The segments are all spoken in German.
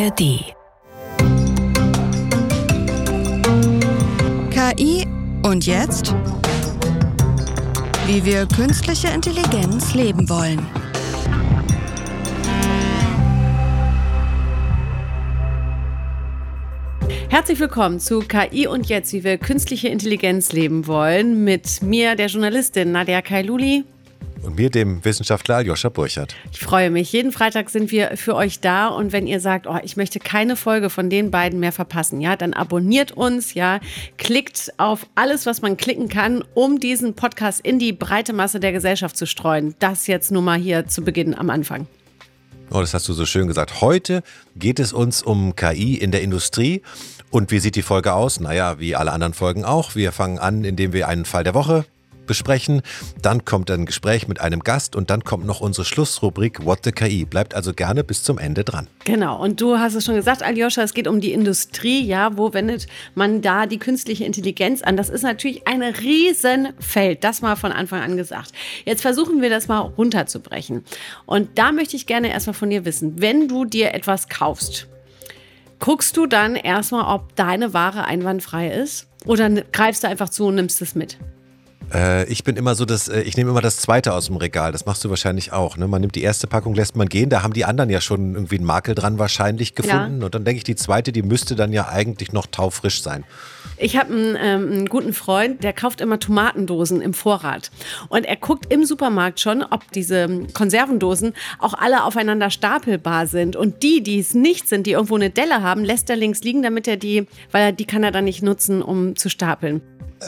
ARD. KI und jetzt? Wie wir künstliche Intelligenz leben wollen. Herzlich willkommen zu KI und jetzt, wie wir künstliche Intelligenz leben wollen, mit mir, der Journalistin Nadia Kailuli und mir, dem Wissenschaftler Aljoscha Burchardt. Ich freue mich. Jeden Freitag sind wir für euch da. Und wenn ihr sagt, oh, ich möchte keine Folge von den beiden mehr verpassen, ja, dann abonniert uns, ja, klickt auf alles, was man klicken kann, um diesen Podcast in die breite Masse der Gesellschaft zu streuen. Das jetzt nur mal hier zu Beginn am Anfang. Oh, das hast du so schön gesagt. Heute geht es uns um KI in der Industrie. Und wie sieht die Folge aus? Naja, wie alle anderen Folgen auch. Wir fangen an, indem wir einen Fall der Woche besprechen. Dann kommt ein Gespräch mit einem Gast und dann kommt noch unsere Schlussrubrik What the KI. Bleibt also gerne bis zum Ende dran. Genau. Und du hast es schon gesagt, Aljoscha, es geht um die Industrie. Ja, wo wendet man da die künstliche Intelligenz an? Das ist natürlich ein Riesenfeld. Das mal von Anfang an gesagt. Jetzt versuchen wir das mal runterzubrechen. Und da möchte ich gerne erstmal von dir wissen, wenn du dir etwas kaufst, guckst du dann erstmal, ob deine Ware einwandfrei ist? Oder greifst du einfach zu und nimmst es mit? Äh, ich bin immer so, dass äh, ich nehme immer das zweite aus dem Regal. Das machst du wahrscheinlich auch. Ne? Man nimmt die erste Packung, lässt man gehen. Da haben die anderen ja schon irgendwie einen Makel dran wahrscheinlich gefunden. Ja. Und dann denke ich, die zweite, die müsste dann ja eigentlich noch taufrisch sein. Ich habe einen, ähm, einen, guten Freund, der kauft immer Tomatendosen im Vorrat. Und er guckt im Supermarkt schon, ob diese Konservendosen auch alle aufeinander stapelbar sind. Und die, die es nicht sind, die irgendwo eine Delle haben, lässt er links liegen, damit er die, weil er die kann er dann nicht nutzen, um zu stapeln.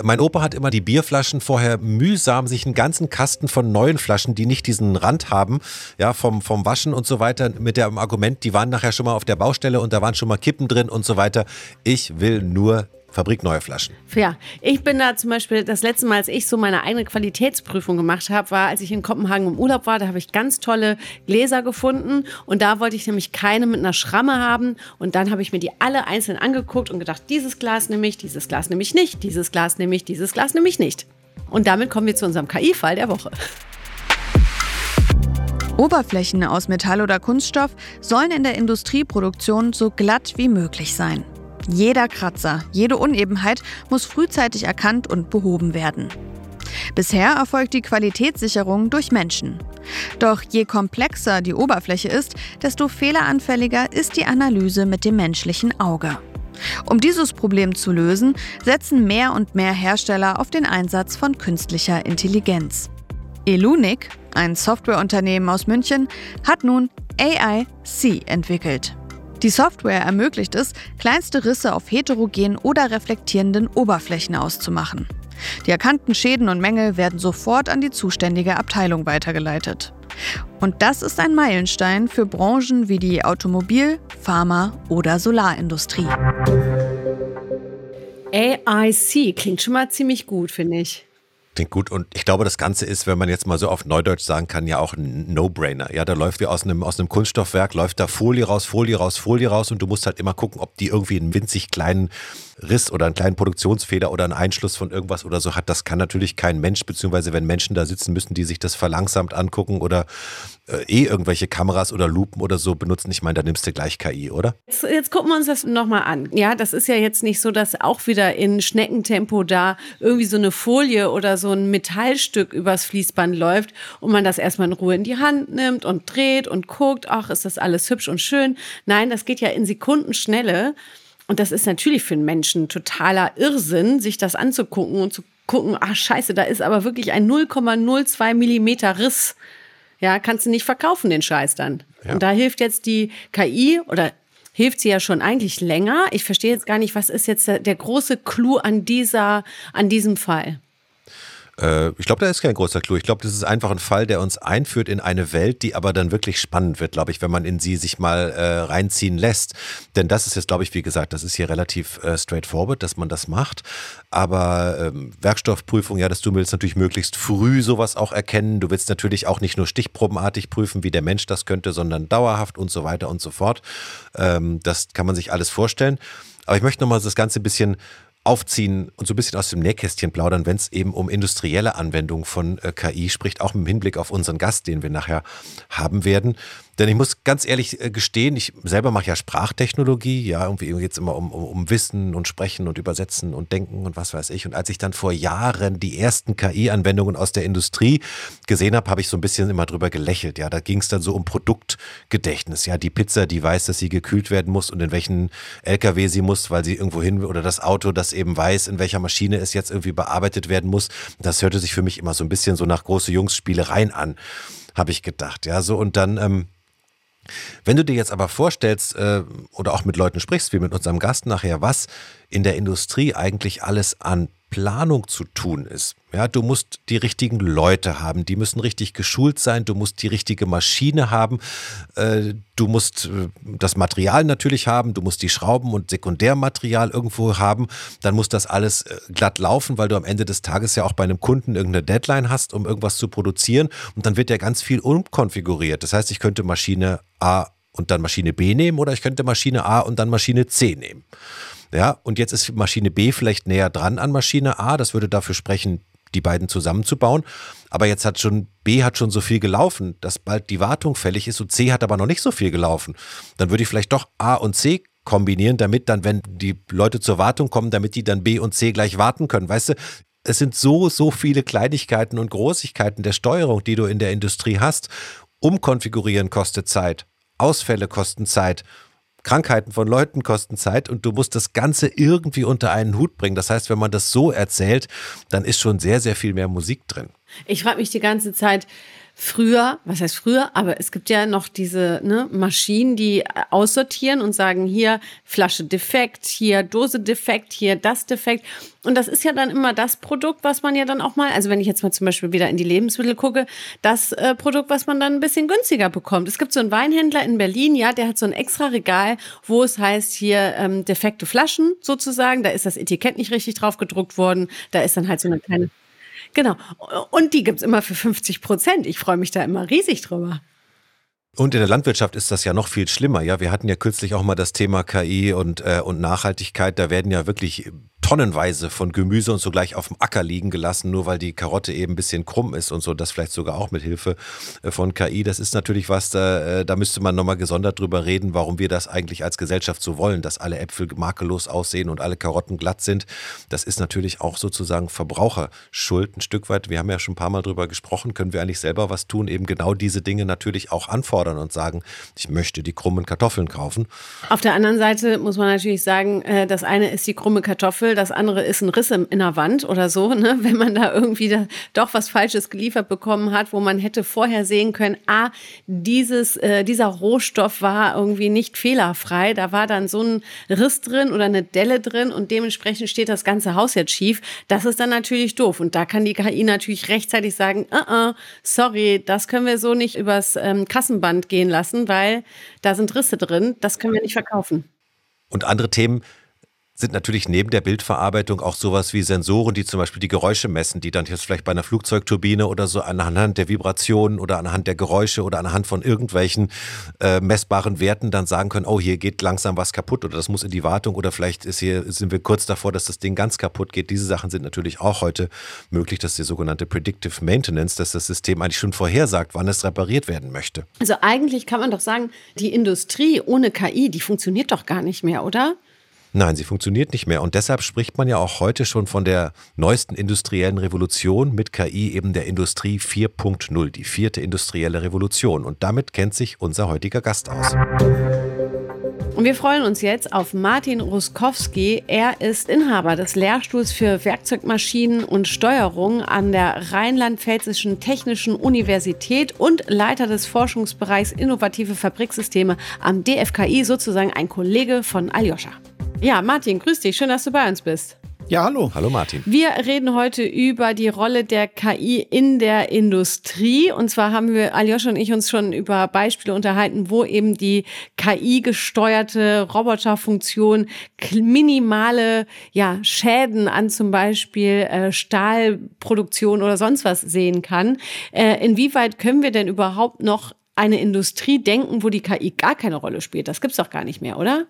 Mein Opa hat immer die Bierflaschen vorher mühsam sich einen ganzen Kasten von neuen Flaschen, die nicht diesen Rand haben, ja, vom, vom Waschen und so weiter, mit dem Argument, die waren nachher schon mal auf der Baustelle und da waren schon mal Kippen drin und so weiter. Ich will nur Fabrik neue Flaschen. Ja, ich bin da zum Beispiel das letzte Mal, als ich so meine eigene Qualitätsprüfung gemacht habe, war, als ich in Kopenhagen im Urlaub war. Da habe ich ganz tolle Gläser gefunden und da wollte ich nämlich keine mit einer Schramme haben. Und dann habe ich mir die alle einzeln angeguckt und gedacht, dieses Glas nehme ich, dieses Glas nehme ich nicht, dieses Glas nehme ich, dieses Glas nehme ich nicht. Und damit kommen wir zu unserem KI-Fall der Woche. Oberflächen aus Metall oder Kunststoff sollen in der Industrieproduktion so glatt wie möglich sein. Jeder Kratzer, jede Unebenheit muss frühzeitig erkannt und behoben werden. Bisher erfolgt die Qualitätssicherung durch Menschen. Doch je komplexer die Oberfläche ist, desto fehleranfälliger ist die Analyse mit dem menschlichen Auge. Um dieses Problem zu lösen, setzen mehr und mehr Hersteller auf den Einsatz von künstlicher Intelligenz. Elunik, ein Softwareunternehmen aus München, hat nun AI-C entwickelt. Die Software ermöglicht es, kleinste Risse auf heterogenen oder reflektierenden Oberflächen auszumachen. Die erkannten Schäden und Mängel werden sofort an die zuständige Abteilung weitergeleitet. Und das ist ein Meilenstein für Branchen wie die Automobil-, Pharma- oder Solarindustrie. AIC klingt schon mal ziemlich gut, finde ich. Klingt gut. Und ich glaube, das Ganze ist, wenn man jetzt mal so auf Neudeutsch sagen kann, ja auch ein No-Brainer. Ja, da läuft wie aus einem, aus einem Kunststoffwerk, läuft da Folie raus, Folie raus, Folie raus und du musst halt immer gucken, ob die irgendwie einen winzig kleinen Riss oder einen kleinen Produktionsfehler oder einen Einschluss von irgendwas oder so hat. Das kann natürlich kein Mensch, beziehungsweise wenn Menschen da sitzen, müssen die sich das verlangsamt angucken oder äh, eh irgendwelche Kameras oder Lupen oder so benutzen. Ich meine, da nimmst du gleich KI, oder? Jetzt, jetzt gucken wir uns das nochmal an. Ja, das ist ja jetzt nicht so, dass auch wieder in Schneckentempo da irgendwie so eine Folie oder so ein Metallstück übers Fließband läuft und man das erstmal in Ruhe in die Hand nimmt und dreht und guckt, ach, ist das alles hübsch und schön. Nein, das geht ja in Sekundenschnelle. Und das ist natürlich für einen Menschen totaler Irrsinn, sich das anzugucken und zu gucken, ach scheiße, da ist aber wirklich ein 0,02 Millimeter Riss. Ja, kannst du nicht verkaufen, den Scheiß dann. Ja. Und da hilft jetzt die KI oder hilft sie ja schon eigentlich länger. Ich verstehe jetzt gar nicht, was ist jetzt der, der große Clou an dieser, an diesem Fall? Äh, ich glaube, da ist kein großer Clou. Ich glaube, das ist einfach ein Fall, der uns einführt in eine Welt, die aber dann wirklich spannend wird, glaube ich, wenn man in sie sich mal äh, reinziehen lässt. Denn das ist jetzt, glaube ich, wie gesagt, das ist hier relativ äh, straightforward, dass man das macht. Aber ähm, Werkstoffprüfung, ja, dass du willst natürlich möglichst früh sowas auch erkennen. Du willst natürlich auch nicht nur stichprobenartig prüfen, wie der Mensch das könnte, sondern dauerhaft und so weiter und so fort. Ähm, das kann man sich alles vorstellen. Aber ich möchte nochmal das Ganze ein bisschen aufziehen und so ein bisschen aus dem Nähkästchen plaudern, wenn es eben um industrielle Anwendungen von äh, KI spricht, auch im Hinblick auf unseren Gast, den wir nachher haben werden. Denn ich muss ganz ehrlich äh, gestehen, ich selber mache ja Sprachtechnologie, ja, irgendwie geht es immer um, um, um Wissen und Sprechen und Übersetzen und Denken und was weiß ich. Und als ich dann vor Jahren die ersten KI-Anwendungen aus der Industrie gesehen habe, habe ich so ein bisschen immer drüber gelächelt. Ja, da ging es dann so um Produktgedächtnis. Ja, die Pizza, die weiß, dass sie gekühlt werden muss und in welchen LKW sie muss, weil sie irgendwo hin oder das Auto, das eben weiß, in welcher Maschine es jetzt irgendwie bearbeitet werden muss. Das hörte sich für mich immer so ein bisschen so nach große Jungs-Spielereien an, habe ich gedacht. Ja, so und dann. Ähm, wenn du dir jetzt aber vorstellst äh, oder auch mit Leuten sprichst, wie mit unserem Gast nachher, was in der Industrie eigentlich alles an Planung zu tun ist. Ja, du musst die richtigen Leute haben, die müssen richtig geschult sein, du musst die richtige Maschine haben, äh, du musst äh, das Material natürlich haben, du musst die Schrauben und Sekundärmaterial irgendwo haben, dann muss das alles äh, glatt laufen, weil du am Ende des Tages ja auch bei einem Kunden irgendeine Deadline hast, um irgendwas zu produzieren und dann wird ja ganz viel umkonfiguriert. Das heißt, ich könnte Maschine A und dann Maschine B nehmen oder ich könnte Maschine A und dann Maschine C nehmen. Ja, und jetzt ist Maschine B vielleicht näher dran an Maschine A. Das würde dafür sprechen, die beiden zusammenzubauen. Aber jetzt hat schon B hat schon so viel gelaufen, dass bald die Wartung fällig ist und C hat aber noch nicht so viel gelaufen. Dann würde ich vielleicht doch A und C kombinieren, damit dann, wenn die Leute zur Wartung kommen, damit die dann B und C gleich warten können. Weißt du, es sind so, so viele Kleinigkeiten und Großigkeiten der Steuerung, die du in der Industrie hast. Umkonfigurieren kostet Zeit. Ausfälle kosten Zeit. Krankheiten von Leuten kosten Zeit und du musst das Ganze irgendwie unter einen Hut bringen. Das heißt, wenn man das so erzählt, dann ist schon sehr, sehr viel mehr Musik drin. Ich frage mich die ganze Zeit, früher, was heißt früher, aber es gibt ja noch diese ne, Maschinen, die aussortieren und sagen, hier Flasche defekt, hier Dose defekt, hier das defekt. Und das ist ja dann immer das Produkt, was man ja dann auch mal, also wenn ich jetzt mal zum Beispiel wieder in die Lebensmittel gucke, das äh, Produkt, was man dann ein bisschen günstiger bekommt. Es gibt so einen Weinhändler in Berlin, ja, der hat so ein extra Regal, wo es heißt hier ähm, defekte Flaschen sozusagen. Da ist das Etikett nicht richtig drauf gedruckt worden. Da ist dann halt so eine kleine Genau. Und die gibt es immer für 50 Prozent. Ich freue mich da immer riesig drüber. Und in der Landwirtschaft ist das ja noch viel schlimmer. Ja, wir hatten ja kürzlich auch mal das Thema KI und, äh, und Nachhaltigkeit. Da werden ja wirklich tonnenweise von Gemüse und so gleich auf dem Acker liegen gelassen, nur weil die Karotte eben ein bisschen krumm ist und so, das vielleicht sogar auch mit Hilfe äh, von KI. Das ist natürlich was, da, äh, da müsste man nochmal gesondert drüber reden, warum wir das eigentlich als Gesellschaft so wollen, dass alle Äpfel makellos aussehen und alle Karotten glatt sind. Das ist natürlich auch sozusagen Verbraucherschuld ein Stück weit. Wir haben ja schon ein paar Mal drüber gesprochen, können wir eigentlich selber was tun, eben genau diese Dinge natürlich auch anfordern und sagen, ich möchte die krummen Kartoffeln kaufen. Auf der anderen Seite muss man natürlich sagen, äh, das eine ist die krumme Kartoffel, das andere ist ein Riss in der Wand oder so, ne? wenn man da irgendwie da doch was Falsches geliefert bekommen hat, wo man hätte vorher sehen können, ah, dieses, äh, dieser Rohstoff war irgendwie nicht fehlerfrei, da war dann so ein Riss drin oder eine Delle drin und dementsprechend steht das ganze Haus jetzt schief. Das ist dann natürlich doof und da kann die KI natürlich rechtzeitig sagen, uh -uh, sorry, das können wir so nicht übers ähm, Kassenband gehen lassen, weil da sind Risse drin, das können wir nicht verkaufen. Und andere Themen, sind natürlich neben der Bildverarbeitung auch sowas wie Sensoren, die zum Beispiel die Geräusche messen, die dann jetzt vielleicht bei einer Flugzeugturbine oder so anhand der Vibrationen oder anhand der Geräusche oder anhand von irgendwelchen äh, messbaren Werten dann sagen können, oh, hier geht langsam was kaputt oder das muss in die Wartung oder vielleicht ist hier, sind wir kurz davor, dass das Ding ganz kaputt geht. Diese Sachen sind natürlich auch heute möglich, dass die sogenannte Predictive Maintenance, dass das System eigentlich schon vorhersagt, wann es repariert werden möchte. Also eigentlich kann man doch sagen, die Industrie ohne KI, die funktioniert doch gar nicht mehr, oder? Nein, sie funktioniert nicht mehr. Und deshalb spricht man ja auch heute schon von der neuesten industriellen Revolution mit KI, eben der Industrie 4.0, die vierte industrielle Revolution. Und damit kennt sich unser heutiger Gast aus. Und wir freuen uns jetzt auf Martin Ruskowski. Er ist Inhaber des Lehrstuhls für Werkzeugmaschinen und Steuerung an der Rheinland-Pfälzischen Technischen Universität und Leiter des Forschungsbereichs Innovative Fabriksysteme am DFKI, sozusagen ein Kollege von Aljoscha. Ja, Martin, grüß dich. Schön, dass du bei uns bist. Ja, hallo. Hallo Martin. Wir reden heute über die Rolle der KI in der Industrie. Und zwar haben wir, Aljoscha und ich, uns schon über Beispiele unterhalten, wo eben die KI-gesteuerte Roboterfunktion minimale ja, Schäden an zum Beispiel äh, Stahlproduktion oder sonst was sehen kann. Äh, inwieweit können wir denn überhaupt noch eine Industrie denken, wo die KI gar keine Rolle spielt? Das gibt's doch gar nicht mehr, oder?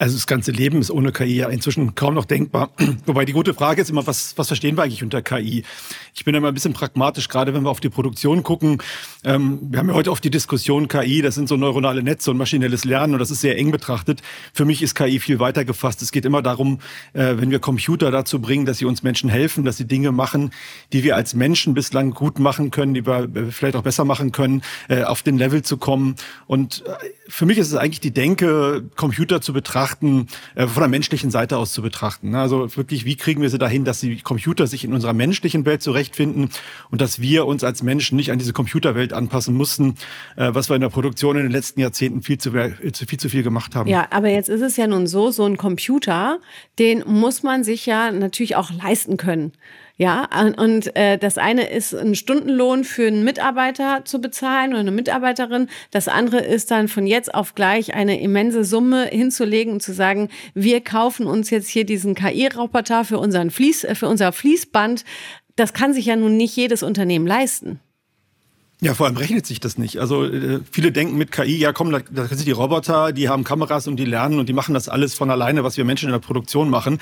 Also das ganze Leben ist ohne KI ja inzwischen kaum noch denkbar. Wobei die gute Frage ist immer, was, was verstehen wir eigentlich unter KI? Ich bin immer ein bisschen pragmatisch, gerade wenn wir auf die Produktion gucken. Ähm, wir haben ja heute oft die Diskussion KI, das sind so neuronale Netze und maschinelles Lernen und das ist sehr eng betrachtet. Für mich ist KI viel weiter gefasst. Es geht immer darum, äh, wenn wir Computer dazu bringen, dass sie uns Menschen helfen, dass sie Dinge machen, die wir als Menschen bislang gut machen können, die wir äh, vielleicht auch besser machen können, äh, auf den Level zu kommen. Und äh, für mich ist es eigentlich die Denke, Computer zu betrachten, betrachten, äh, von der menschlichen Seite aus zu betrachten. Also wirklich, wie kriegen wir sie dahin, dass die Computer sich in unserer menschlichen Welt zurechtfinden und dass wir uns als Menschen nicht an diese Computerwelt anpassen mussten, äh, was wir in der Produktion in den letzten Jahrzehnten viel zu, viel zu viel gemacht haben. Ja, aber jetzt ist es ja nun so, so ein Computer, den muss man sich ja natürlich auch leisten können. Ja, und äh, das eine ist ein Stundenlohn für einen Mitarbeiter zu bezahlen oder eine Mitarbeiterin. Das andere ist dann von jetzt auf gleich eine immense Summe hinzulegen und zu sagen, wir kaufen uns jetzt hier diesen KI-Roboter für unseren Fließ, äh, für unser Fließband. Das kann sich ja nun nicht jedes Unternehmen leisten. Ja, vor allem rechnet sich das nicht. Also äh, viele denken mit KI, ja komm, da sind die Roboter, die haben Kameras und die lernen und die machen das alles von alleine, was wir Menschen in der Produktion machen.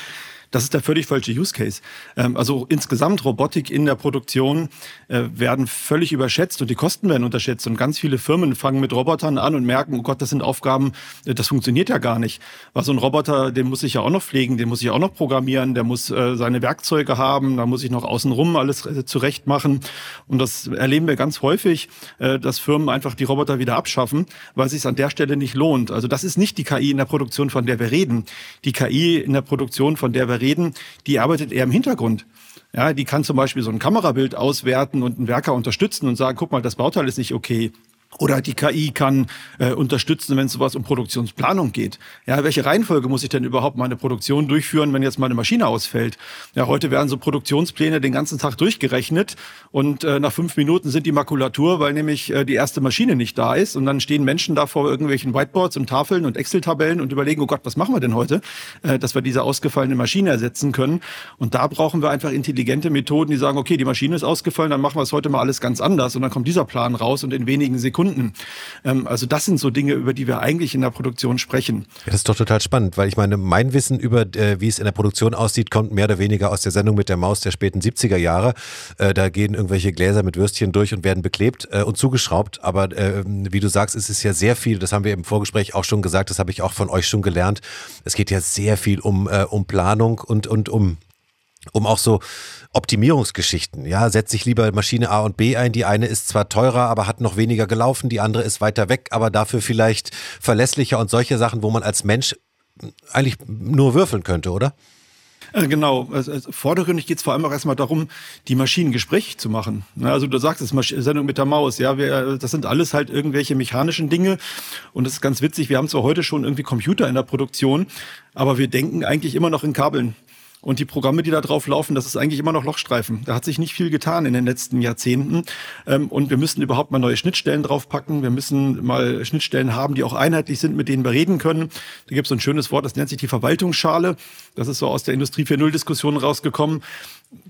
Das ist der völlig falsche Use Case. Ähm, also insgesamt Robotik in der Produktion äh, werden völlig überschätzt und die Kosten werden unterschätzt. Und ganz viele Firmen fangen mit Robotern an und merken, oh Gott, das sind Aufgaben, äh, das funktioniert ja gar nicht. Weil so ein Roboter, den muss ich ja auch noch pflegen, den muss ich auch noch programmieren, der muss äh, seine Werkzeuge haben, da muss ich noch außenrum alles zurecht machen. Und das erleben wir ganz häufig, dass Firmen einfach die Roboter wieder abschaffen, weil es sich an der Stelle nicht lohnt. Also das ist nicht die KI in der Produktion, von der wir reden. Die KI in der Produktion, von der wir reden, die arbeitet eher im Hintergrund. Ja, die kann zum Beispiel so ein Kamerabild auswerten und einen Werker unterstützen und sagen, guck mal, das Bauteil ist nicht okay. Oder die KI kann äh, unterstützen, wenn es sowas um Produktionsplanung geht. Ja, welche Reihenfolge muss ich denn überhaupt meine Produktion durchführen, wenn jetzt meine Maschine ausfällt? Ja, heute werden so Produktionspläne den ganzen Tag durchgerechnet und äh, nach fünf Minuten sind die Makulatur, weil nämlich äh, die erste Maschine nicht da ist und dann stehen Menschen da vor irgendwelchen Whiteboards und Tafeln und Excel-Tabellen und überlegen, oh Gott, was machen wir denn heute, äh, dass wir diese ausgefallene Maschine ersetzen können? Und da brauchen wir einfach intelligente Methoden, die sagen, okay, die Maschine ist ausgefallen, dann machen wir es heute mal alles ganz anders und dann kommt dieser Plan raus und in wenigen Sekunden Kunden. Ähm, also das sind so Dinge, über die wir eigentlich in der Produktion sprechen. Ja, das ist doch total spannend, weil ich meine, mein Wissen über, äh, wie es in der Produktion aussieht, kommt mehr oder weniger aus der Sendung mit der Maus der späten 70er Jahre. Äh, da gehen irgendwelche Gläser mit Würstchen durch und werden beklebt äh, und zugeschraubt. Aber äh, wie du sagst, es ist ja sehr viel, das haben wir im Vorgespräch auch schon gesagt, das habe ich auch von euch schon gelernt. Es geht ja sehr viel um, äh, um Planung und, und um um auch so Optimierungsgeschichten. Ja, setze ich lieber Maschine A und B ein. Die eine ist zwar teurer, aber hat noch weniger gelaufen. Die andere ist weiter weg, aber dafür vielleicht verlässlicher und solche Sachen, wo man als Mensch eigentlich nur würfeln könnte, oder? Äh, genau, also, also vordergründig geht es vor allem auch erstmal darum, die Maschinen gesprächig zu machen. Also du sagst es, Sendung mit der Maus, ja, wir, das sind alles halt irgendwelche mechanischen Dinge und das ist ganz witzig, wir haben zwar heute schon irgendwie Computer in der Produktion, aber wir denken eigentlich immer noch in Kabeln. Und die Programme, die da drauf laufen, das ist eigentlich immer noch Lochstreifen. Da hat sich nicht viel getan in den letzten Jahrzehnten. Ähm, und wir müssen überhaupt mal neue Schnittstellen draufpacken. Wir müssen mal Schnittstellen haben, die auch einheitlich sind, mit denen wir reden können. Da gibt es so ein schönes Wort, das nennt sich die Verwaltungsschale. Das ist so aus der Industrie 4.0-Diskussion rausgekommen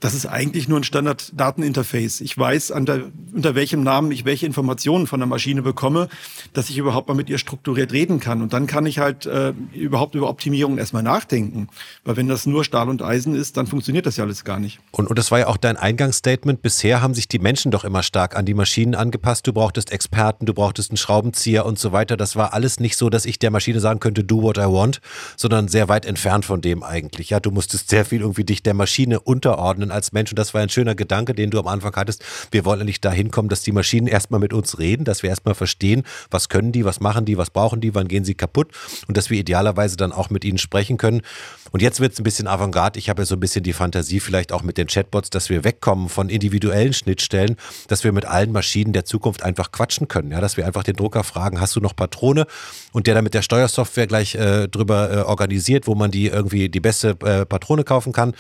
das ist eigentlich nur ein Standard-Dateninterface. Ich weiß, der, unter welchem Namen ich welche Informationen von der Maschine bekomme, dass ich überhaupt mal mit ihr strukturiert reden kann. Und dann kann ich halt äh, überhaupt über Optimierung erstmal nachdenken. Weil wenn das nur Stahl und Eisen ist, dann funktioniert das ja alles gar nicht. Und, und das war ja auch dein Eingangsstatement. Bisher haben sich die Menschen doch immer stark an die Maschinen angepasst. Du brauchtest Experten, du brauchtest einen Schraubenzieher und so weiter. Das war alles nicht so, dass ich der Maschine sagen könnte, do what I want, sondern sehr weit entfernt von dem eigentlich. Ja, du musstest sehr viel irgendwie dich der Maschine unterordnen einordnen als Mensch. Und das war ein schöner Gedanke, den du am Anfang hattest. Wir wollen nicht dahin kommen, dass die Maschinen erstmal mit uns reden, dass wir erstmal verstehen, was können die, was machen die, was brauchen die, wann gehen sie kaputt und dass wir idealerweise dann auch mit ihnen sprechen können. Und jetzt wird es ein bisschen Avantgarde. Ich habe ja so ein bisschen die Fantasie, vielleicht auch mit den Chatbots, dass wir wegkommen von individuellen Schnittstellen, dass wir mit allen Maschinen der Zukunft einfach quatschen können. Ja, dass wir einfach den Drucker fragen, hast du noch Patrone? Und der dann mit der Steuersoftware gleich äh, drüber äh, organisiert, wo man die irgendwie die beste äh, Patrone kaufen kann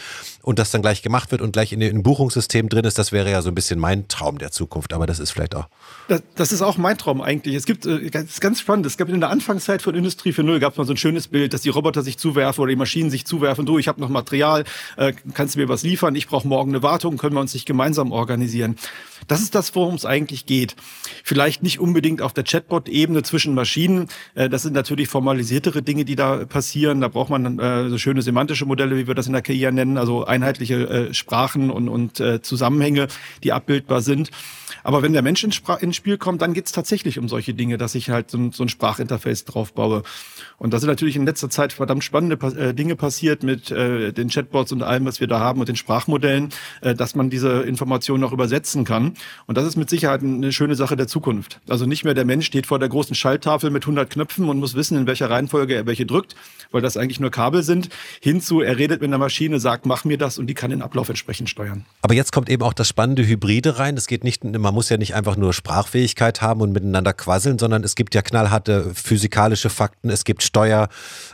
und das dann gleich gemacht wird und gleich in dem Buchungssystem drin ist. Das wäre ja so ein bisschen mein Traum der Zukunft. Aber das ist vielleicht auch. Das, das ist auch mein Traum eigentlich. Es gibt, äh, ist ganz spannend. Es gab in der Anfangszeit von Industrie 4.0 gab es mal so ein schönes Bild, dass die Roboter sich zuwerfen oder die Maschinen sich zuwerfen, du, ich habe noch Material, äh, kannst du mir was liefern, ich brauche morgen eine Wartung, können wir uns nicht gemeinsam organisieren. Das ist das, worum es eigentlich geht. Vielleicht nicht unbedingt auf der Chatbot-Ebene zwischen Maschinen. Äh, das sind natürlich formalisiertere Dinge, die da passieren. Da braucht man äh, so schöne semantische Modelle, wie wir das in der KI nennen, also einheitliche äh, Sprachen und, und Zusammenhänge, die abbildbar sind. Aber wenn der Mensch ins, ins Spiel kommt, dann geht es tatsächlich um solche Dinge, dass ich halt so ein, so ein Sprachinterface drauf baue. Und da sind natürlich in letzter Zeit verdammt spannende äh, Dinge passiert mit äh, den Chatbots und allem, was wir da haben und den Sprachmodellen, äh, dass man diese Informationen auch übersetzen kann. Und das ist mit Sicherheit eine schöne Sache der Zukunft. Also nicht mehr der Mensch steht vor der großen Schalttafel mit 100 Knöpfen und muss wissen, in welcher Reihenfolge er welche drückt, weil das eigentlich nur Kabel sind, hinzu, er redet mit einer Maschine, sagt, mach mir das und die kann den Ablauf entsprechend steuern. Aber jetzt kommt eben auch das spannende Hybride rein. Es geht nicht, man muss ja nicht einfach nur Sprachfähigkeit haben und miteinander quasseln, sondern es gibt ja knallharte physikalische Fakten, es gibt Steuer,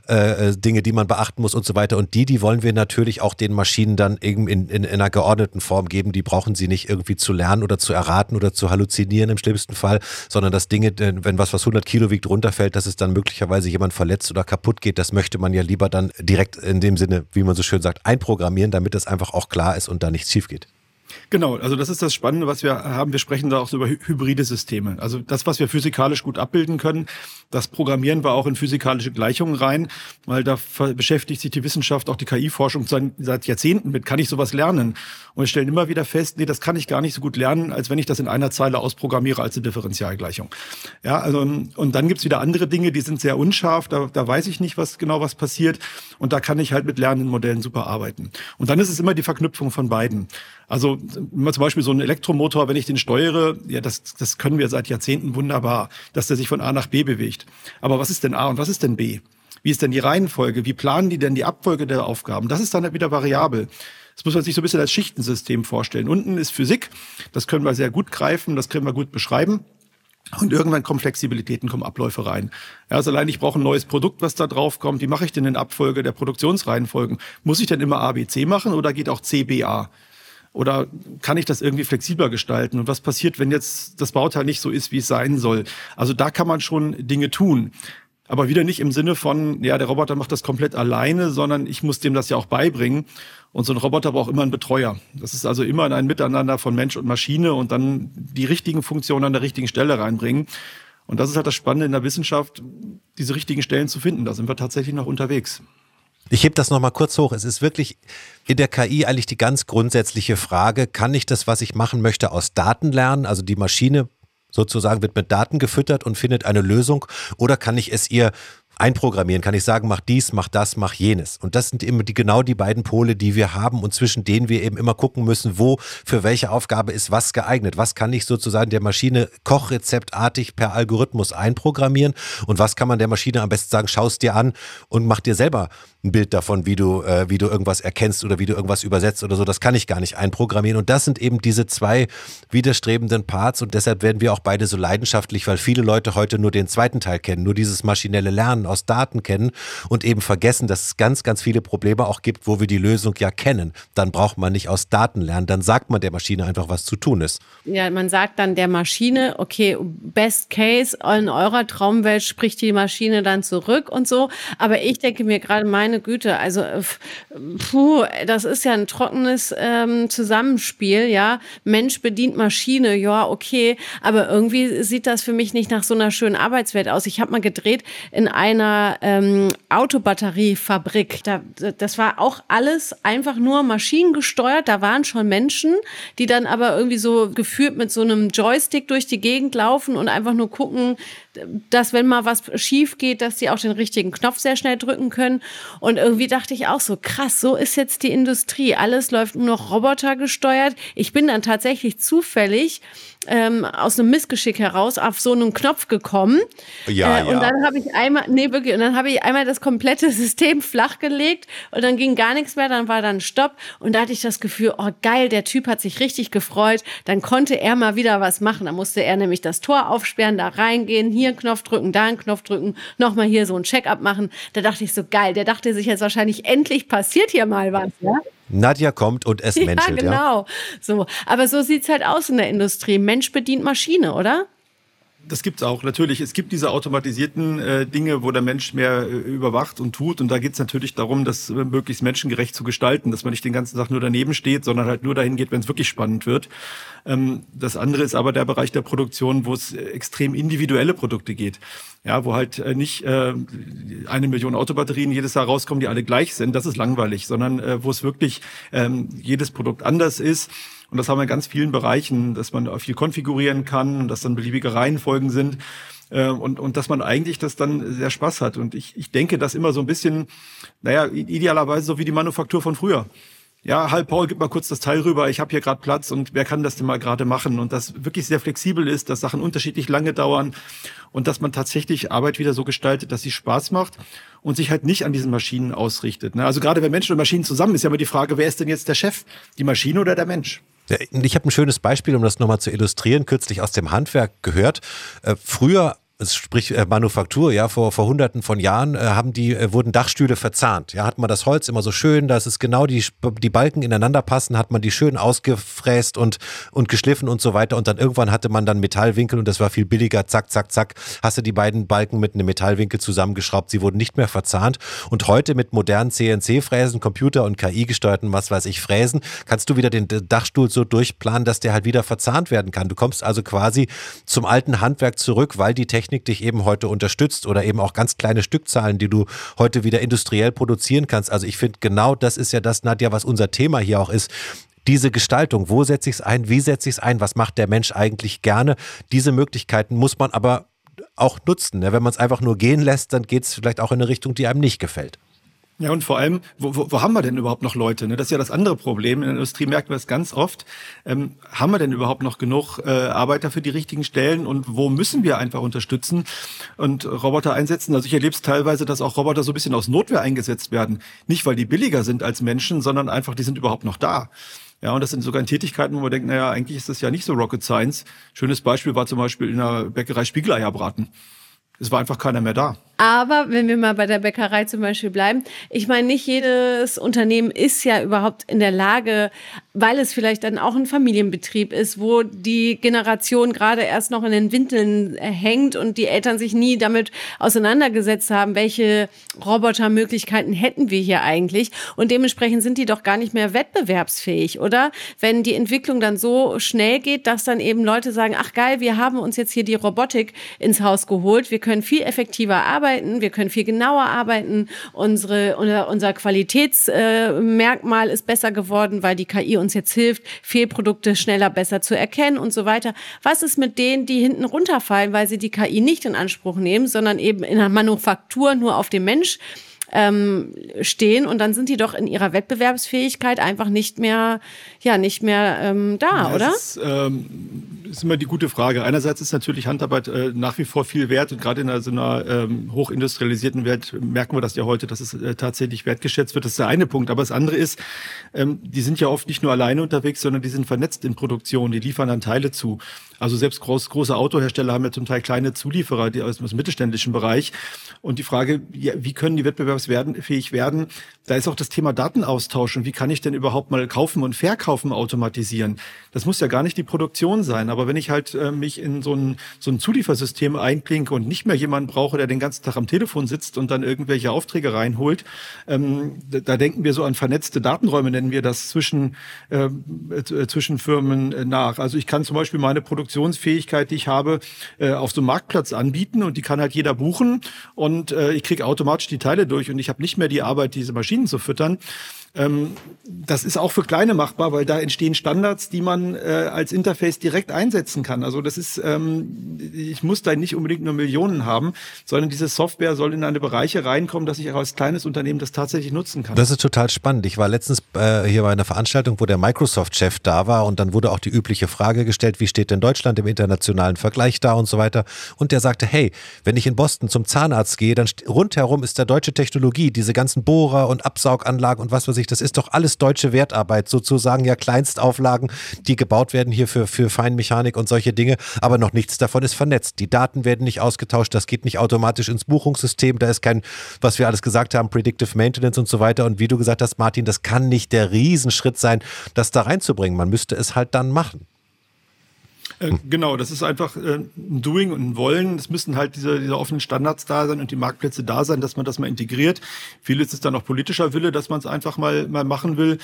äh, äh, die man beachten muss und so weiter. Und die, die wollen wir natürlich auch den Maschinen dann eben in, in, in einer geordneten Form geben. Die brauchen sie nicht irgendwie zu lernen oder zu erraten oder zu halluzinieren im schlimmsten Fall, sondern dass Dinge, wenn was, was 100 Kilo wiegt, runterfällt, dass es dann möglicherweise jemand verletzt oder kaputt geht, das möchte man ja lieber dann direkt in dem Sinne, wie man so schön sagt, einprogrammieren, damit das einfach auch klar ist und da nichts schief geht. Genau, also das ist das Spannende, was wir haben. Wir sprechen da auch so über hybride Systeme. Also das, was wir physikalisch gut abbilden können, das programmieren wir auch in physikalische Gleichungen rein, weil da beschäftigt sich die Wissenschaft, auch die KI-Forschung seit Jahrzehnten mit, kann ich sowas lernen? Und wir stellen immer wieder fest, nee, das kann ich gar nicht so gut lernen, als wenn ich das in einer Zeile ausprogrammiere als eine Differentialgleichung. Ja, also und dann gibt's wieder andere Dinge, die sind sehr unscharf, da, da weiß ich nicht, was genau was passiert. Und da kann ich halt mit lernenden Modellen super arbeiten. Und dann ist es immer die Verknüpfung von beiden. Also zum Beispiel so ein Elektromotor, wenn ich den steuere, ja, das, das können wir seit Jahrzehnten wunderbar, dass der sich von A nach B bewegt. Aber was ist denn A und was ist denn B? Wie ist denn die Reihenfolge? Wie planen die denn die Abfolge der Aufgaben? Das ist dann wieder variabel. Das muss man sich so ein bisschen als Schichtensystem vorstellen. Unten ist Physik, das können wir sehr gut greifen, das können wir gut beschreiben. Und irgendwann kommen Flexibilitäten, kommen Abläufe rein. Also allein ich brauche ein neues Produkt, was da drauf kommt. Wie mache ich denn in Abfolge der Produktionsreihenfolgen? Muss ich denn immer A, B, C machen oder geht auch C, B, A? Oder kann ich das irgendwie flexibler gestalten? Und was passiert, wenn jetzt das Bauteil nicht so ist, wie es sein soll? Also da kann man schon Dinge tun. Aber wieder nicht im Sinne von, ja, der Roboter macht das komplett alleine, sondern ich muss dem das ja auch beibringen. Und so ein Roboter braucht immer einen Betreuer. Das ist also immer ein Miteinander von Mensch und Maschine und dann die richtigen Funktionen an der richtigen Stelle reinbringen. Und das ist halt das Spannende in der Wissenschaft, diese richtigen Stellen zu finden. Da sind wir tatsächlich noch unterwegs. Ich heb das nochmal kurz hoch. Es ist wirklich in der KI eigentlich die ganz grundsätzliche Frage, kann ich das, was ich machen möchte, aus Daten lernen? Also die Maschine sozusagen wird mit Daten gefüttert und findet eine Lösung oder kann ich es ihr einprogrammieren, kann ich sagen, mach dies, mach das, mach jenes. Und das sind immer die, genau die beiden Pole, die wir haben und zwischen denen wir eben immer gucken müssen, wo für welche Aufgabe ist was geeignet. Was kann ich sozusagen der Maschine kochrezeptartig per Algorithmus einprogrammieren und was kann man der Maschine am besten sagen, schaust dir an und mach dir selber ein Bild davon, wie du, äh, wie du irgendwas erkennst oder wie du irgendwas übersetzt oder so. Das kann ich gar nicht einprogrammieren. Und das sind eben diese zwei widerstrebenden Parts und deshalb werden wir auch beide so leidenschaftlich, weil viele Leute heute nur den zweiten Teil kennen, nur dieses maschinelle Lernen aus Daten kennen und eben vergessen, dass es ganz, ganz viele Probleme auch gibt, wo wir die Lösung ja kennen. Dann braucht man nicht aus Daten lernen, dann sagt man der Maschine einfach, was zu tun ist. Ja, man sagt dann der Maschine, okay, best case, in eurer Traumwelt spricht die Maschine dann zurück und so. Aber ich denke mir gerade, meine Güte, also puh, das ist ja ein trockenes ähm, Zusammenspiel, ja. Mensch bedient Maschine, ja, okay. Aber irgendwie sieht das für mich nicht nach so einer schönen Arbeitswelt aus. Ich habe mal gedreht in einem einer ähm, Autobatteriefabrik. Da, das war auch alles einfach nur maschinengesteuert. Da waren schon Menschen, die dann aber irgendwie so geführt mit so einem Joystick durch die Gegend laufen und einfach nur gucken, dass wenn mal was schief geht, dass sie auch den richtigen Knopf sehr schnell drücken können. Und irgendwie dachte ich auch so, krass, so ist jetzt die Industrie. Alles läuft nur noch robotergesteuert. Ich bin dann tatsächlich zufällig ähm, aus einem Missgeschick heraus auf so einen Knopf gekommen. Ja, äh, und ja. dann habe ich einmal, nee, wirklich, und dann habe ich einmal das komplette System flachgelegt und dann ging gar nichts mehr, dann war dann Stopp. Und da hatte ich das Gefühl, oh geil, der Typ hat sich richtig gefreut. Dann konnte er mal wieder was machen. Da musste er nämlich das Tor aufsperren, da reingehen, hier hier einen Knopf drücken, da einen Knopf drücken, nochmal hier so ein Check-up machen. Da dachte ich so, geil, der dachte sich jetzt wahrscheinlich, endlich passiert hier mal was, ja? Nadja kommt und es menschelt, ja. genau. Ja? So. Aber so sieht es halt aus in der Industrie. Mensch bedient Maschine, oder? Das gibt's auch, natürlich. Es gibt diese automatisierten äh, Dinge, wo der Mensch mehr äh, überwacht und tut. Und da geht's natürlich darum, das äh, möglichst menschengerecht zu gestalten, dass man nicht den ganzen Tag nur daneben steht, sondern halt nur dahin geht, wenn es wirklich spannend wird. Ähm, das andere ist aber der Bereich der Produktion, wo es äh, extrem individuelle Produkte geht. Ja, wo halt äh, nicht äh, eine Million Autobatterien jedes Jahr rauskommen, die alle gleich sind. Das ist langweilig, sondern wo es wirklich ähm, jedes Produkt anders ist und das haben wir in ganz vielen Bereichen, dass man viel konfigurieren kann und dass dann beliebige Reihenfolgen sind. Äh, und, und dass man eigentlich das dann sehr Spaß hat. Und ich, ich denke, das immer so ein bisschen, naja, idealerweise so wie die Manufaktur von früher ja, halb Paul, gib mal kurz das Teil rüber, ich habe hier gerade Platz und wer kann das denn mal gerade machen? Und das wirklich sehr flexibel ist, dass Sachen unterschiedlich lange dauern und dass man tatsächlich Arbeit wieder so gestaltet, dass sie Spaß macht und sich halt nicht an diesen Maschinen ausrichtet. Ne? Also gerade wenn Menschen und Maschinen zusammen ist ja immer die Frage, wer ist denn jetzt der Chef? Die Maschine oder der Mensch? Ich habe ein schönes Beispiel, um das nochmal zu illustrieren, kürzlich aus dem Handwerk gehört. Äh, früher sprich äh, Manufaktur, ja, vor, vor hunderten von Jahren äh, haben die, äh, wurden Dachstühle verzahnt. Ja, hat man das Holz immer so schön, dass es genau die, die Balken ineinander passen, hat man die schön ausgefräst und, und geschliffen und so weiter. Und dann irgendwann hatte man dann Metallwinkel und das war viel billiger. Zack, zack, zack. Hast du die beiden Balken mit einem Metallwinkel zusammengeschraubt. Sie wurden nicht mehr verzahnt. Und heute mit modernen CNC-Fräsen, Computer- und KI-gesteuerten, was weiß ich, Fräsen, kannst du wieder den Dachstuhl so durchplanen, dass der halt wieder verzahnt werden kann. Du kommst also quasi zum alten Handwerk zurück, weil die Technik Technik dich eben heute unterstützt oder eben auch ganz kleine Stückzahlen, die du heute wieder industriell produzieren kannst. Also ich finde genau das ist ja das, Nadja, was unser Thema hier auch ist diese Gestaltung, wo setze ich es ein, wie setze ich es ein, was macht der Mensch eigentlich gerne. Diese Möglichkeiten muss man aber auch nutzen. Ne? Wenn man es einfach nur gehen lässt, dann geht es vielleicht auch in eine Richtung, die einem nicht gefällt. Ja, und vor allem, wo, wo, wo haben wir denn überhaupt noch Leute? Ne? Das ist ja das andere Problem. In der Industrie merken wir es ganz oft. Ähm, haben wir denn überhaupt noch genug äh, Arbeiter für die richtigen Stellen? Und wo müssen wir einfach unterstützen und Roboter einsetzen? Also ich erlebe es teilweise, dass auch Roboter so ein bisschen aus Notwehr eingesetzt werden. Nicht, weil die billiger sind als Menschen, sondern einfach, die sind überhaupt noch da. Ja, und das sind sogar in Tätigkeiten, wo man denkt, naja, eigentlich ist das ja nicht so Rocket Science. Schönes Beispiel war zum Beispiel in der Bäckerei Spiegeleier braten. Es war einfach keiner mehr da. Aber wenn wir mal bei der Bäckerei zum Beispiel bleiben, ich meine, nicht jedes Unternehmen ist ja überhaupt in der Lage, weil es vielleicht dann auch ein Familienbetrieb ist, wo die Generation gerade erst noch in den Windeln hängt und die Eltern sich nie damit auseinandergesetzt haben, welche Robotermöglichkeiten hätten wir hier eigentlich. Und dementsprechend sind die doch gar nicht mehr wettbewerbsfähig, oder? Wenn die Entwicklung dann so schnell geht, dass dann eben Leute sagen, ach geil, wir haben uns jetzt hier die Robotik ins Haus geholt, wir können viel effektiver arbeiten, wir können viel genauer arbeiten, unsere, unser, Qualitätsmerkmal ist besser geworden, weil die KI jetzt hilft, Fehlprodukte schneller, besser zu erkennen und so weiter. Was ist mit denen, die hinten runterfallen, weil sie die KI nicht in Anspruch nehmen, sondern eben in der Manufaktur nur auf dem Mensch ähm, stehen und dann sind die doch in ihrer Wettbewerbsfähigkeit einfach nicht mehr, ja, nicht mehr ähm, da, ja, oder? Ist, ähm, ist immer die gute Frage. Einerseits ist natürlich Handarbeit äh, nach wie vor viel wert und gerade in so einer ähm, hochindustrialisierten Welt merken wir das ja heute, dass es äh, tatsächlich wertgeschätzt wird. Das ist der eine Punkt. Aber das andere ist, ähm, die sind ja oft nicht nur alleine unterwegs, sondern die sind vernetzt in Produktion. Die liefern dann Teile zu. Also selbst groß, große Autohersteller haben ja zum Teil kleine Zulieferer die aus, aus dem mittelständischen Bereich. Und die Frage, wie können die wettbewerbsfähig werden? Da ist auch das Thema Datenaustausch und wie kann ich denn überhaupt mal kaufen und verkaufen automatisieren? Das muss ja gar nicht die Produktion sein, aber wenn ich halt äh, mich in so ein, so ein Zuliefersystem einklinke und nicht mehr jemanden brauche, der den ganzen Tag am Telefon sitzt und dann irgendwelche Aufträge reinholt, ähm, da, da, denken wir so an vernetzte Datenräume, nennen wir das zwischen, äh, äh, zwischen Firmen äh, nach. Also ich kann zum Beispiel meine Produktionsfähigkeit, die ich habe, äh, auf so einem Marktplatz anbieten und die kann halt jeder buchen und äh, ich kriege automatisch die Teile durch und ich habe nicht mehr die Arbeit, diese Maschine Maschinen zu füttern. Ähm, das ist auch für Kleine machbar, weil da entstehen Standards, die man äh, als Interface direkt einsetzen kann. Also das ist, ähm, ich muss da nicht unbedingt nur Millionen haben, sondern diese Software soll in eine Bereiche reinkommen, dass ich auch als kleines Unternehmen das tatsächlich nutzen kann. Das ist total spannend. Ich war letztens äh, hier bei einer Veranstaltung, wo der Microsoft-Chef da war und dann wurde auch die übliche Frage gestellt, wie steht denn Deutschland im internationalen Vergleich da und so weiter. Und der sagte, hey, wenn ich in Boston zum Zahnarzt gehe, dann rundherum ist da deutsche Technologie, diese ganzen Bohrer und Absauganlagen und was weiß ich sich, das ist doch alles deutsche Wertarbeit, sozusagen ja Kleinstauflagen, die gebaut werden hier für, für Feinmechanik und solche Dinge, aber noch nichts davon ist vernetzt. Die Daten werden nicht ausgetauscht, das geht nicht automatisch ins Buchungssystem, da ist kein, was wir alles gesagt haben, Predictive Maintenance und so weiter. Und wie du gesagt hast, Martin, das kann nicht der Riesenschritt sein, das da reinzubringen. Man müsste es halt dann machen. Äh, genau, das ist einfach äh, ein Doing und ein Wollen. Es müssen halt diese, diese offenen Standards da sein und die Marktplätze da sein, dass man das mal integriert. Vieles ist dann auch politischer Wille, dass man es einfach mal, mal machen will.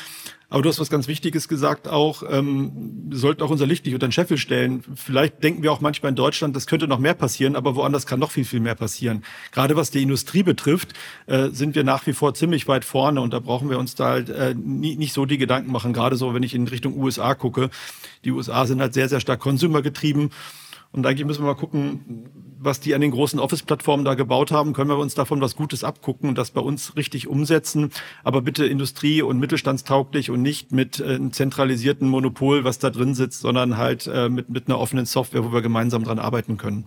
Aber du hast was ganz Wichtiges gesagt auch, ähm, wir sollten auch unser Licht nicht unter den Scheffel stellen. Vielleicht denken wir auch manchmal in Deutschland, das könnte noch mehr passieren, aber woanders kann noch viel, viel mehr passieren. Gerade was die Industrie betrifft, äh, sind wir nach wie vor ziemlich weit vorne und da brauchen wir uns da halt äh, nie, nicht so die Gedanken machen. Gerade so, wenn ich in Richtung USA gucke. Die USA sind halt sehr, sehr stark konsumergetrieben. Und eigentlich müssen wir mal gucken, was die an den großen Office-Plattformen da gebaut haben. Können wir uns davon was Gutes abgucken und das bei uns richtig umsetzen. Aber bitte industrie- und mittelstandstauglich und nicht mit äh, einem zentralisierten Monopol, was da drin sitzt, sondern halt äh, mit, mit einer offenen Software, wo wir gemeinsam dran arbeiten können.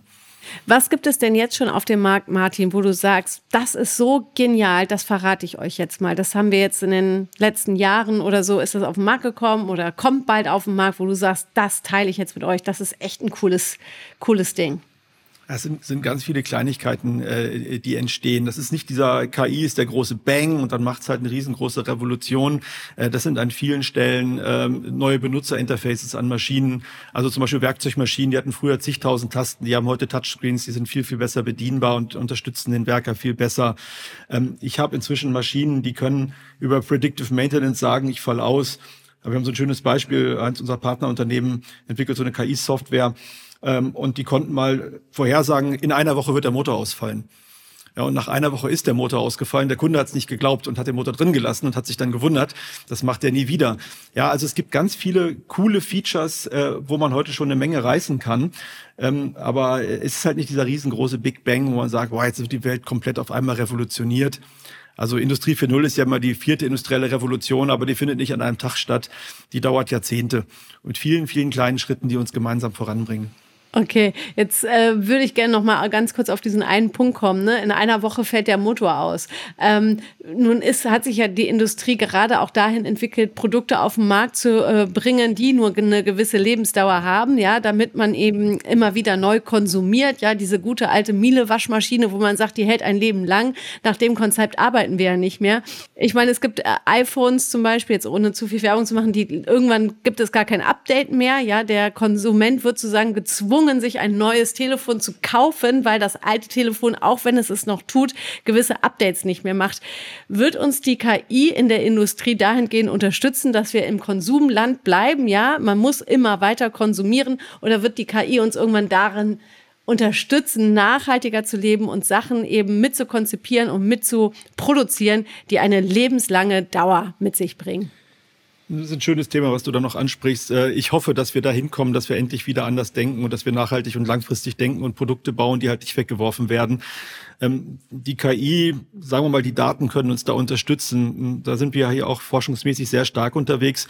Was gibt es denn jetzt schon auf dem Markt, Martin, wo du sagst, das ist so genial, das verrate ich euch jetzt mal. Das haben wir jetzt in den letzten Jahren oder so, ist das auf den Markt gekommen oder kommt bald auf den Markt, wo du sagst, das teile ich jetzt mit euch, das ist echt ein cooles, cooles Ding. Es sind, sind ganz viele Kleinigkeiten, äh, die entstehen. Das ist nicht dieser KI ist der große Bang und dann macht es halt eine riesengroße Revolution. Äh, das sind an vielen Stellen ähm, neue Benutzerinterfaces an Maschinen. Also zum Beispiel Werkzeugmaschinen, die hatten früher zigtausend Tasten, die haben heute Touchscreens, die sind viel, viel besser bedienbar und unterstützen den Werker viel besser. Ähm, ich habe inzwischen Maschinen, die können über Predictive Maintenance sagen, ich fall aus. Aber wir haben so ein schönes Beispiel, eins unserer Partnerunternehmen entwickelt so eine KI-Software, ähm, und die konnten mal vorhersagen, in einer Woche wird der Motor ausfallen. Ja, und nach einer Woche ist der Motor ausgefallen. Der Kunde hat es nicht geglaubt und hat den Motor drin gelassen und hat sich dann gewundert. Das macht er nie wieder. Ja, also es gibt ganz viele coole Features, äh, wo man heute schon eine Menge reißen kann. Ähm, aber es ist halt nicht dieser riesengroße Big Bang, wo man sagt, wow, jetzt wird die Welt komplett auf einmal revolutioniert. Also Industrie 4.0 ist ja mal die vierte industrielle Revolution, aber die findet nicht an einem Tag statt. Die dauert Jahrzehnte mit vielen, vielen kleinen Schritten, die uns gemeinsam voranbringen. Okay, jetzt äh, würde ich gerne noch mal ganz kurz auf diesen einen Punkt kommen. Ne? In einer Woche fällt der Motor aus. Ähm, nun ist, hat sich ja die Industrie gerade auch dahin entwickelt, Produkte auf den Markt zu äh, bringen, die nur eine gewisse Lebensdauer haben, ja, damit man eben immer wieder neu konsumiert. Ja, diese gute alte Miele-Waschmaschine, wo man sagt, die hält ein Leben lang. Nach dem Konzept arbeiten wir ja nicht mehr. Ich meine, es gibt äh, iPhones zum Beispiel, jetzt ohne zu viel Werbung zu machen, die irgendwann gibt es gar kein Update mehr. Ja, der Konsument wird sozusagen gezwungen, gezwungen, sich ein neues Telefon zu kaufen, weil das alte Telefon, auch wenn es es noch tut, gewisse Updates nicht mehr macht. Wird uns die KI in der Industrie dahingehend unterstützen, dass wir im Konsumland bleiben? Ja, man muss immer weiter konsumieren oder wird die KI uns irgendwann darin unterstützen, nachhaltiger zu leben und Sachen eben mitzukonzipieren und mitzuproduzieren, die eine lebenslange Dauer mit sich bringen? Das ist ein schönes Thema, was du da noch ansprichst. Äh, ich hoffe, dass wir da hinkommen, dass wir endlich wieder anders denken und dass wir nachhaltig und langfristig denken und Produkte bauen, die halt nicht weggeworfen werden. Ähm, die KI, sagen wir mal, die Daten können uns da unterstützen. Da sind wir hier auch forschungsmäßig sehr stark unterwegs.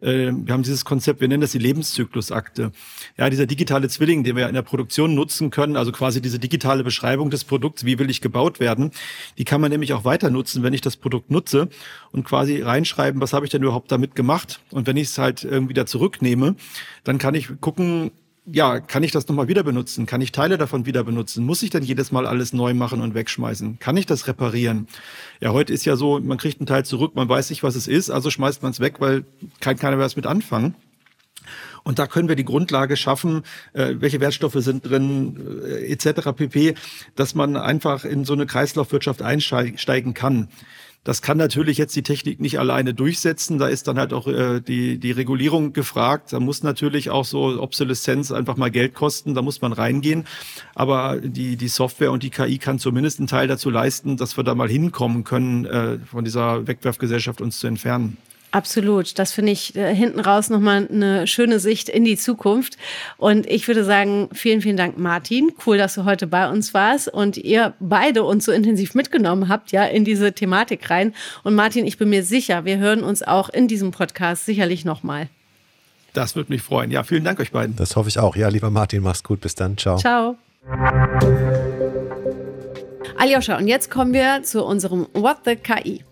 Äh, wir haben dieses Konzept, wir nennen das die Lebenszyklusakte. Ja, dieser digitale Zwilling, den wir in der Produktion nutzen können, also quasi diese digitale Beschreibung des Produkts, wie will ich gebaut werden, die kann man nämlich auch weiter nutzen, wenn ich das Produkt nutze und quasi reinschreiben, was habe ich denn überhaupt damit gemacht? Und wenn ich es halt irgendwie wieder zurücknehme, dann kann ich gucken, ja, kann ich das nochmal wieder benutzen? Kann ich Teile davon wieder benutzen? Muss ich dann jedes Mal alles neu machen und wegschmeißen? Kann ich das reparieren? Ja, heute ist ja so, man kriegt einen Teil zurück, man weiß nicht, was es ist, also schmeißt man es weg, weil kann keiner was mit anfangen. Und da können wir die Grundlage schaffen, äh, welche Wertstoffe sind drin, äh, etc. pp, dass man einfach in so eine Kreislaufwirtschaft einsteigen kann. Das kann natürlich jetzt die Technik nicht alleine durchsetzen. Da ist dann halt auch äh, die, die Regulierung gefragt. Da muss natürlich auch so Obsoleszenz einfach mal Geld kosten. Da muss man reingehen. Aber die, die Software und die KI kann zumindest einen Teil dazu leisten, dass wir da mal hinkommen können, äh, von dieser Wegwerfgesellschaft uns zu entfernen. Absolut. Das finde ich äh, hinten raus nochmal eine schöne Sicht in die Zukunft. Und ich würde sagen, vielen, vielen Dank, Martin. Cool, dass du heute bei uns warst und ihr beide uns so intensiv mitgenommen habt, ja, in diese Thematik rein. Und Martin, ich bin mir sicher, wir hören uns auch in diesem Podcast sicherlich nochmal. Das würde mich freuen. Ja, vielen Dank euch beiden. Das hoffe ich auch. Ja, lieber Martin, mach's gut. Bis dann. Ciao. Ciao. Aljoscha, und jetzt kommen wir zu unserem What the KI.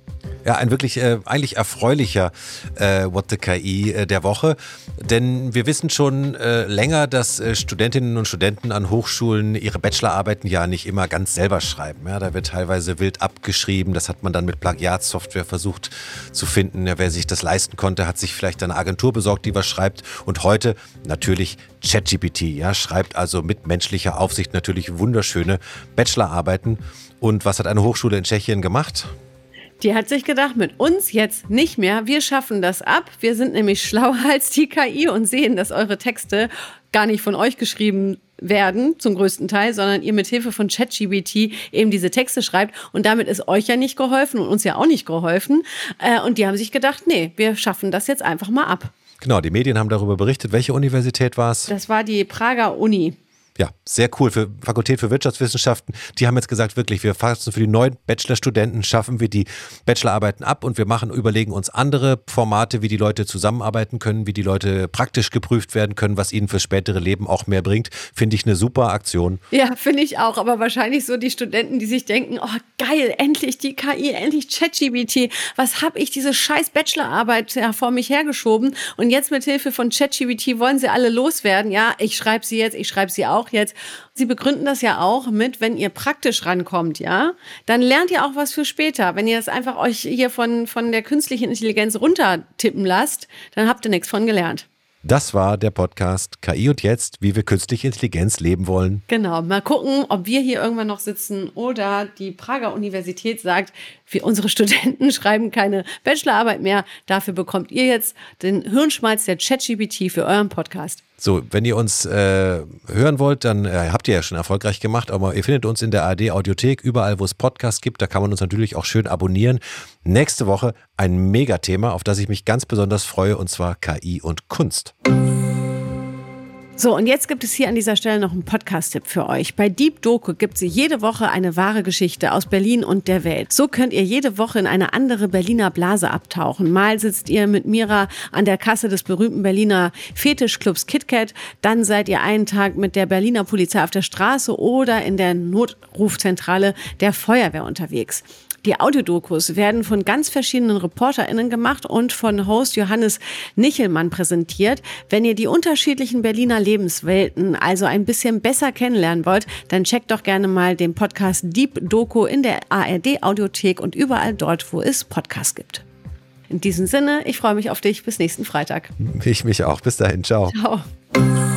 Ja, ein wirklich äh, eigentlich erfreulicher äh, What the KI äh, der Woche. Denn wir wissen schon äh, länger, dass äh, Studentinnen und Studenten an Hochschulen ihre Bachelorarbeiten ja nicht immer ganz selber schreiben. Ja, da wird teilweise wild abgeschrieben. Das hat man dann mit Plagiatsoftware versucht zu finden. Ja, wer sich das leisten konnte, hat sich vielleicht eine Agentur besorgt, die was schreibt. Und heute natürlich ChatGPT. Ja, schreibt also mit menschlicher Aufsicht natürlich wunderschöne Bachelorarbeiten. Und was hat eine Hochschule in Tschechien gemacht? Die hat sich gedacht, mit uns jetzt nicht mehr. Wir schaffen das ab. Wir sind nämlich schlauer als die KI und sehen, dass eure Texte gar nicht von euch geschrieben werden, zum größten Teil, sondern ihr mit Hilfe von ChatGBT eben diese Texte schreibt. Und damit ist euch ja nicht geholfen und uns ja auch nicht geholfen. Äh, und die haben sich gedacht, nee, wir schaffen das jetzt einfach mal ab. Genau, die Medien haben darüber berichtet. Welche Universität war es? Das war die Prager Uni ja, sehr cool für Fakultät für Wirtschaftswissenschaften. Die haben jetzt gesagt, wirklich, wir fassen für die neuen Bachelorstudenten, schaffen wir die Bachelorarbeiten ab und wir machen, überlegen uns andere Formate, wie die Leute zusammenarbeiten können, wie die Leute praktisch geprüft werden können, was ihnen fürs spätere Leben auch mehr bringt. Finde ich eine super Aktion. Ja, finde ich auch. Aber wahrscheinlich so die Studenten, die sich denken, oh geil, endlich die KI, endlich ChatGBT. Was habe ich diese scheiß Bachelorarbeit ja, vor mich hergeschoben? Und jetzt mit Hilfe von ChatGBT wollen sie alle loswerden. Ja, ich schreibe sie jetzt, ich schreibe sie auch auch jetzt, Sie begründen das ja auch mit, wenn ihr praktisch rankommt, ja, dann lernt ihr auch was für später. Wenn ihr das einfach euch hier von, von der künstlichen Intelligenz runtertippen lasst, dann habt ihr nichts von gelernt. Das war der Podcast KI und jetzt, wie wir künstliche Intelligenz leben wollen. Genau, mal gucken, ob wir hier irgendwann noch sitzen oder die Prager Universität sagt, wir, unsere Studenten schreiben keine Bachelorarbeit mehr. Dafür bekommt ihr jetzt den Hirnschmalz der ChatGPT für euren Podcast. So, wenn ihr uns äh, hören wollt, dann äh, habt ihr ja schon erfolgreich gemacht, aber ihr findet uns in der AD Audiothek, überall, wo es Podcasts gibt. Da kann man uns natürlich auch schön abonnieren. Nächste Woche ein Megathema, auf das ich mich ganz besonders freue, und zwar KI und Kunst. So, und jetzt gibt es hier an dieser Stelle noch einen Podcast-Tipp für euch. Bei Deep Doku gibt es jede Woche eine wahre Geschichte aus Berlin und der Welt. So könnt ihr jede Woche in eine andere Berliner Blase abtauchen. Mal sitzt ihr mit Mira an der Kasse des berühmten Berliner Fetischclubs KitKat, dann seid ihr einen Tag mit der Berliner Polizei auf der Straße oder in der Notrufzentrale der Feuerwehr unterwegs. Die Audiodokus werden von ganz verschiedenen ReporterInnen gemacht und von Host Johannes Nichelmann präsentiert. Wenn ihr die unterschiedlichen Berliner Lebenswelten also ein bisschen besser kennenlernen wollt, dann checkt doch gerne mal den Podcast Deep Doku in der ARD Audiothek und überall dort, wo es Podcasts gibt. In diesem Sinne, ich freue mich auf dich. Bis nächsten Freitag. Ich mich auch. Bis dahin. Ciao. Ciao.